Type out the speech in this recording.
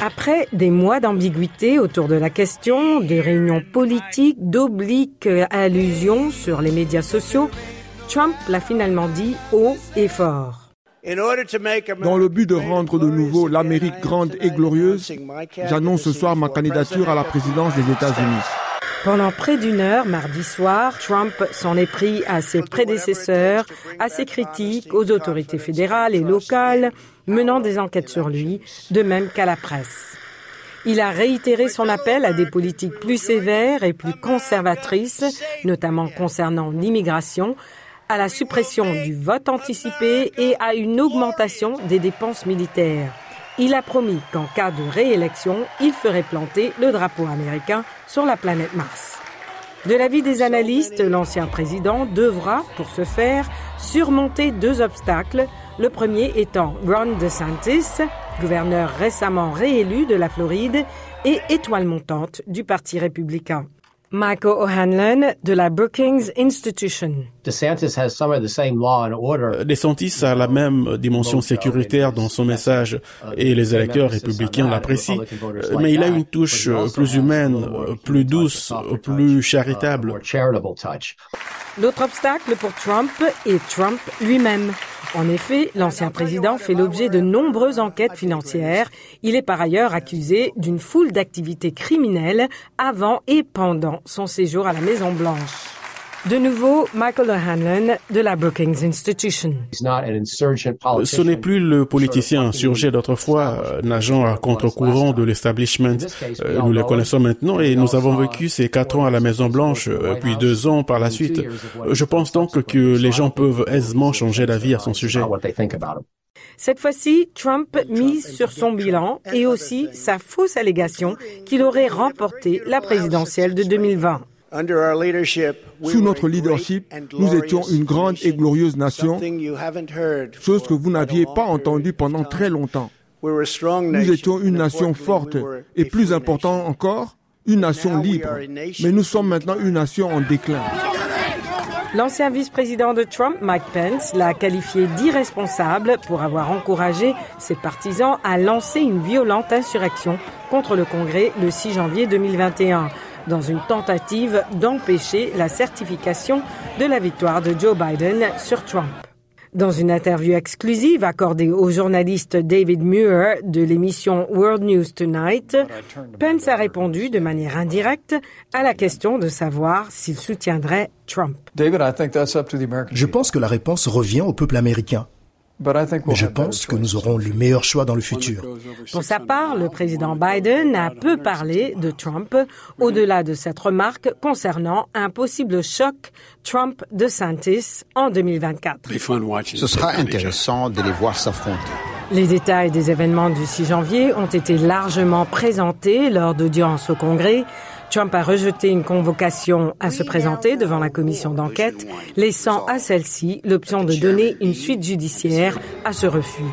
Après des mois d'ambiguïté autour de la question, de réunions politiques, d'obliques allusions sur les médias sociaux, Trump l'a finalement dit haut et fort. Dans le but de rendre de nouveau l'Amérique grande et glorieuse, j'annonce ce soir ma candidature à la présidence des États-Unis. Pendant près d'une heure, mardi soir, Trump s'en est pris à ses prédécesseurs, à ses critiques, aux autorités fédérales et locales, menant des enquêtes sur lui, de même qu'à la presse. Il a réitéré son appel à des politiques plus sévères et plus conservatrices, notamment concernant l'immigration, à la suppression du vote anticipé et à une augmentation des dépenses militaires. Il a promis qu'en cas de réélection, il ferait planter le drapeau américain sur la planète Mars. De l'avis des analystes, l'ancien président devra, pour ce faire, surmonter deux obstacles, le premier étant Ron DeSantis, gouverneur récemment réélu de la Floride et étoile montante du Parti républicain. Michael O'Hanlon de la Brookings Institution. DeSantis a la même dimension sécuritaire dans son message et les électeurs républicains l'apprécient, mais il a une touche plus humaine, plus douce, plus charitable. L'autre obstacle pour Trump est Trump lui-même. En effet, l'ancien président fait l'objet de nombreuses enquêtes financières. Il est par ailleurs accusé d'une foule d'activités criminelles avant et pendant son séjour à la Maison Blanche. De nouveau, Michael O'Hanlon de la Brookings Institution. Ce n'est plus le politicien insurgé d'autrefois, euh, nageant à contre-courant de l'establishment. Euh, nous le connaissons maintenant et nous avons vécu ces quatre ans à la Maison Blanche, euh, puis deux ans par la suite. Je pense donc que les gens peuvent aisément changer d'avis à son sujet. Cette fois-ci, Trump mise sur son bilan et aussi sa fausse allégation qu'il aurait remporté la présidentielle de 2020. Sous notre leadership, nous étions une grande et glorieuse nation, chose que vous n'aviez pas entendue pendant très longtemps. Nous étions une nation forte et plus important encore, une nation libre. Mais nous sommes maintenant une nation en déclin. L'ancien vice-président de Trump, Mike Pence, l'a qualifié d'irresponsable pour avoir encouragé ses partisans à lancer une violente insurrection contre le Congrès le 6 janvier 2021 dans une tentative d'empêcher la certification de la victoire de Joe Biden sur Trump. Dans une interview exclusive accordée au journaliste David Muir de l'émission World News Tonight, Pence a répondu de manière indirecte à la question de savoir s'il soutiendrait Trump. Je pense que la réponse revient au peuple américain. Mais je pense que nous aurons le meilleur choix dans le futur. Pour sa part, le président Biden a peu parlé de Trump au-delà de cette remarque concernant un possible choc Trump-de Santis en 2024. Ce sera intéressant de les voir s'affronter. Les détails des événements du 6 janvier ont été largement présentés lors d'audiences au Congrès. Trump a rejeté une convocation à se présenter devant la commission d'enquête, laissant à celle-ci l'option de donner une suite judiciaire à ce refus.